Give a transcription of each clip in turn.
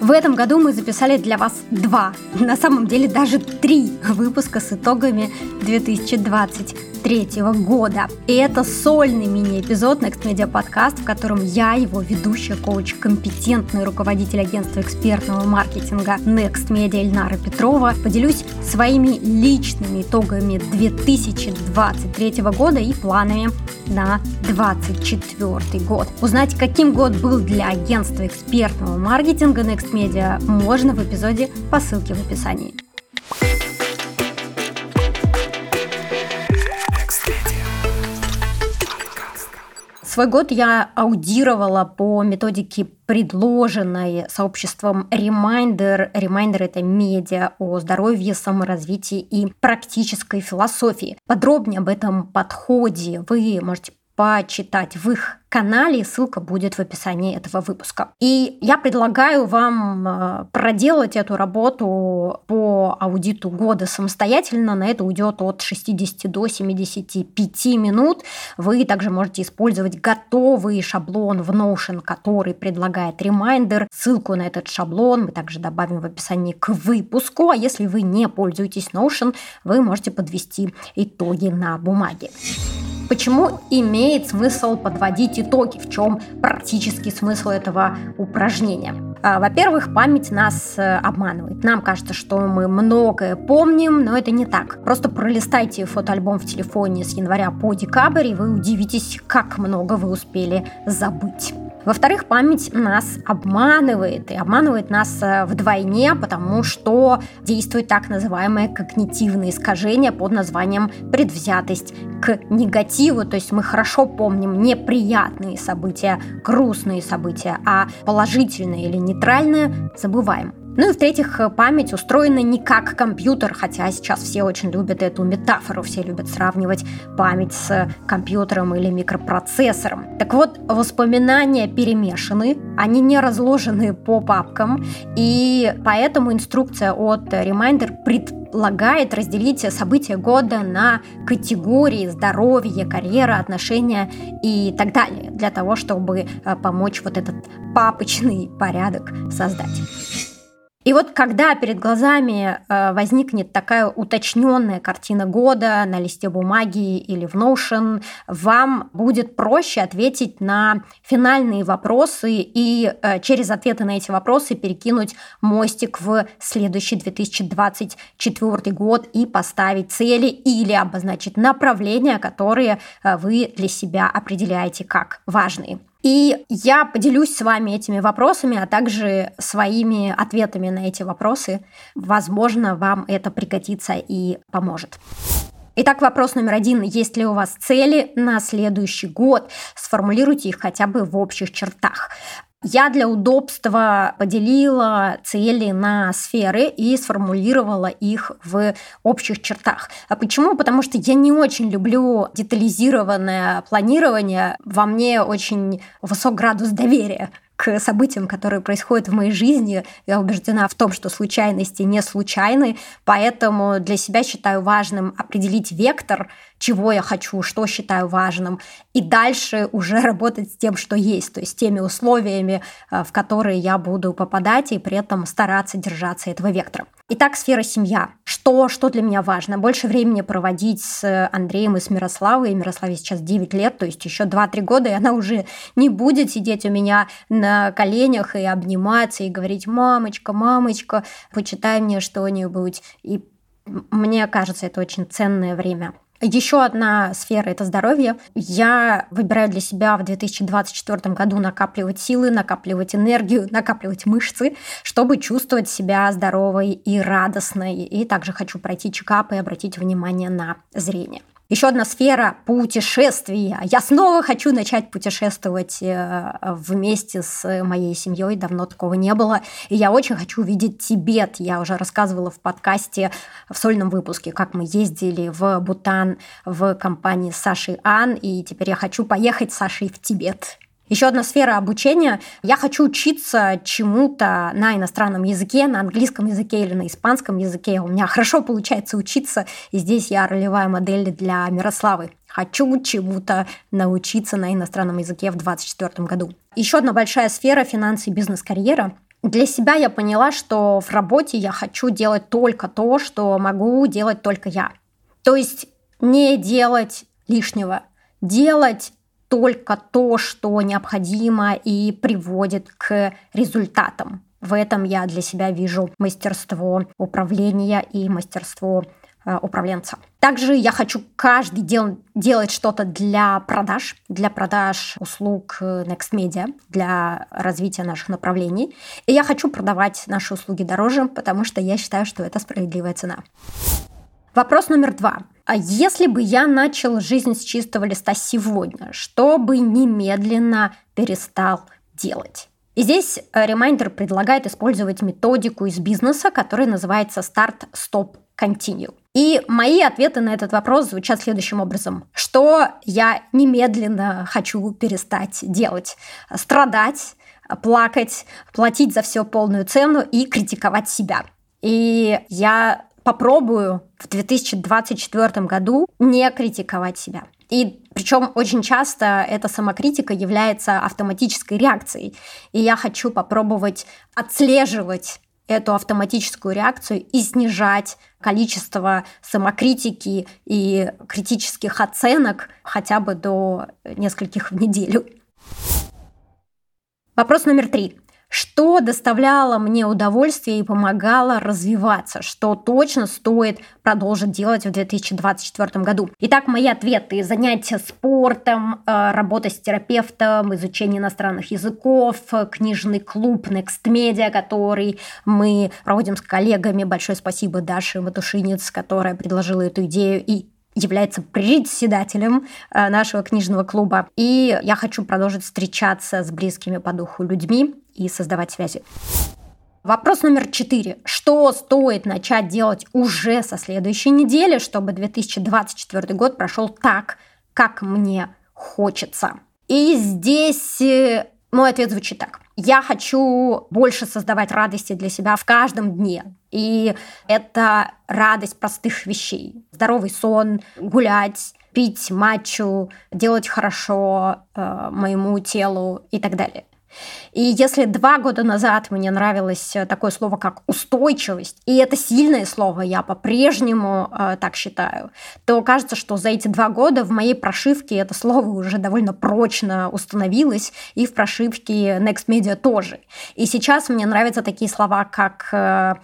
В этом году мы записали для вас два, на самом деле даже три выпуска с итогами 2023 года. И это сольный мини-эпизод Next Media Podcast, в котором я, его ведущая, коуч, компетентный руководитель агентства экспертного маркетинга Next Media Ильнара Петрова, поделюсь своими личными итогами 2023 года и планами на 2024 год. Узнать, каким год был для агентства экспертного маркетинга Next Media, можно в эпизоде по ссылке в описании. Свой год я аудировала по методике, предложенной сообществом Reminder. Reminder – это медиа о здоровье, саморазвитии и практической философии. Подробнее об этом подходе вы можете почитать в их канале, ссылка будет в описании этого выпуска. И я предлагаю вам э, проделать эту работу по аудиту года самостоятельно. На это уйдет от 60 до 75 минут. Вы также можете использовать готовый шаблон в Notion, который предлагает Reminder. Ссылку на этот шаблон мы также добавим в описании к выпуску. А если вы не пользуетесь Notion, вы можете подвести итоги на бумаге. Почему имеет смысл подводить итоги? В чем практический смысл этого упражнения? А, во-первых, память нас э, обманывает. Нам кажется, что мы многое помним, но это не так. Просто пролистайте фотоальбом в телефоне с января по декабрь, и вы удивитесь, как много вы успели забыть. Во-вторых, память нас обманывает, и обманывает нас э, вдвойне, потому что действует так называемое когнитивное искажение под названием предвзятость к негативу, то есть мы хорошо помним неприятные события, грустные события, а положительные или нейтральные забываем. Ну и в-третьих, память устроена не как компьютер, хотя сейчас все очень любят эту метафору, все любят сравнивать память с компьютером или микропроцессором. Так вот, воспоминания перемешаны, они не разложены по папкам, и поэтому инструкция от Reminder предлагает разделить события года на категории здоровье, карьера, отношения и так далее, для того, чтобы э, помочь вот этот папочный порядок создать. И вот когда перед глазами э, возникнет такая уточненная картина года на листе бумаги или в Notion, вам будет проще ответить на финальные вопросы и э, через ответы на эти вопросы перекинуть мостик в следующий 2024 год и поставить цели или обозначить направления, которые э, вы для себя определяете как важные. И я поделюсь с вами этими вопросами, а также своими ответами на эти вопросы. Возможно, вам это пригодится и поможет. Итак, вопрос номер один. Есть ли у вас цели на следующий год? Сформулируйте их хотя бы в общих чертах. Я для удобства поделила цели на сферы и сформулировала их в общих чертах. А почему? Потому что я не очень люблю детализированное планирование. Во мне очень высок градус доверия к событиям, которые происходят в моей жизни. Я убеждена в том, что случайности не случайны, поэтому для себя считаю важным определить вектор, чего я хочу, что считаю важным, и дальше уже работать с тем, что есть, то есть теми условиями, э, в которые я буду попадать, и при этом стараться держаться этого вектора. Итак, сфера семья. Что, что для меня важно? Больше времени проводить с Андреем и с Мирославой. Мирославе сейчас 9 лет, то есть еще 2-3 года, и она уже не будет сидеть у меня на коленях и обниматься, и говорить, мамочка, мамочка, почитай мне что-нибудь. И мне кажется, это очень ценное время. Еще одна сфера – это здоровье. Я выбираю для себя в 2024 году накапливать силы, накапливать энергию, накапливать мышцы, чтобы чувствовать себя здоровой и радостной. И также хочу пройти чекап и обратить внимание на зрение. Еще одна сфера – путешествия. Я снова хочу начать путешествовать э, вместе с моей семьей. Давно такого не было. И я очень хочу увидеть Тибет. Я уже рассказывала в подкасте в сольном выпуске, как мы ездили в Бутан в компании Саши Ан. И теперь я хочу поехать с Сашей в Тибет. Еще одна сфера обучения. Я хочу учиться чему-то на иностранном языке, на английском языке или на испанском языке. У меня хорошо получается учиться, и здесь я ролевая модель для Мирославы. Хочу чему-то научиться на иностранном языке в 2024 году. Еще одна большая сфера – финансы, бизнес, карьера. Для себя я поняла, что в работе я хочу делать только то, что могу делать только я. То есть не делать лишнего, делать только то, что необходимо и приводит к результатам. В этом я для себя вижу мастерство управления и мастерство э, управленца. Также я хочу каждый дел, делать что-то для продаж, для продаж услуг э, Next Media, для развития наших направлений. И я хочу продавать наши услуги дороже, потому что я считаю, что это справедливая цена. Вопрос номер два. А если бы я начал жизнь с чистого листа сегодня, что бы немедленно перестал делать? И здесь э, Reminder предлагает использовать методику из бизнеса, которая называется Start, Stop, Continue. И мои ответы на этот вопрос звучат следующим образом. Что я немедленно хочу перестать делать? Страдать, плакать, платить за все полную цену и критиковать себя. И я попробую в 2024 году не критиковать себя. И причем очень часто эта самокритика является автоматической реакцией. И я хочу попробовать отслеживать эту автоматическую реакцию и снижать количество самокритики и критических оценок хотя бы до нескольких в неделю. Вопрос номер три что доставляло мне удовольствие и помогало развиваться, что точно стоит продолжить делать в 2024 году. Итак, мои ответы. Занятия спортом, э, работа с терапевтом, изучение иностранных языков, книжный клуб Next Media, который мы проводим с коллегами. Большое спасибо Даше Матушинец, которая предложила эту идею и является председателем э, нашего книжного клуба. И я хочу продолжить встречаться с близкими по духу людьми и создавать связи. Вопрос номер четыре. Что стоит начать делать уже со следующей недели, чтобы 2024 год прошел так, как мне хочется? И здесь э, мой ответ звучит так. Я хочу больше создавать радости для себя в каждом дне. И это радость простых вещей. Здоровый сон, гулять, пить матчу, делать хорошо э, моему телу и так далее. И если два года назад мне нравилось э, такое слово, как устойчивость, и это сильное слово, я по-прежнему э, так считаю, то кажется, что за эти два года в моей прошивке это слово уже довольно прочно установилось, и в прошивке Next Media тоже. И сейчас мне нравятся такие слова, как э,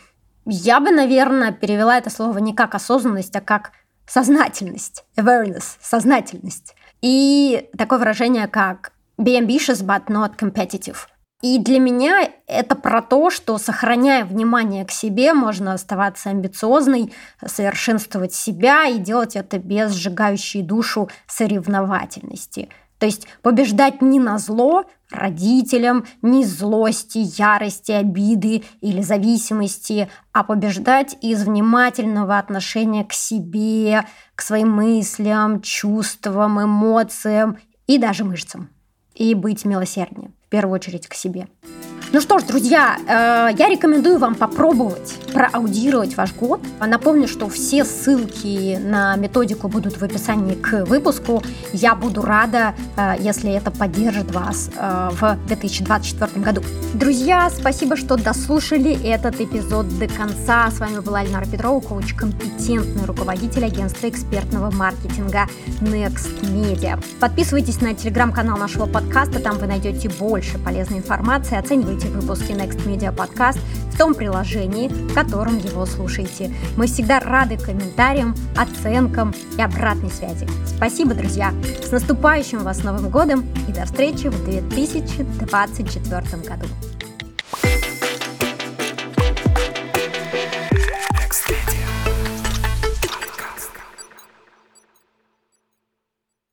я бы, наверное, перевела это слово не как осознанность, а как сознательность, awareness, сознательность. И такое выражение, как be ambitious, but not competitive. И для меня это про то, что сохраняя внимание к себе, можно оставаться амбициозной, совершенствовать себя и делать это без сжигающей душу соревновательности. То есть побеждать не на зло родителям, не злости, ярости, обиды или зависимости, а побеждать из внимательного отношения к себе, к своим мыслям, чувствам, эмоциям и даже мышцам и быть милосерднее, в первую очередь к себе. Ну что ж, друзья, э, я рекомендую вам попробовать проаудировать ваш год. Напомню, что все ссылки на методику будут в описании к выпуску. Я буду рада, э, если это поддержит вас э, в 2024 году. Друзья, спасибо, что дослушали этот эпизод до конца. С вами была Альнара Петрова, коуч, компетентный руководитель агентства экспертного маркетинга Next Media. Подписывайтесь на телеграм-канал нашего подкаста, там вы найдете больше полезной информации. Оценивайте слушайте выпуски Next Media Podcast в том приложении, в котором его слушаете. Мы всегда рады комментариям, оценкам и обратной связи. Спасибо, друзья! С наступающим вас Новым годом и до встречи в 2024 году!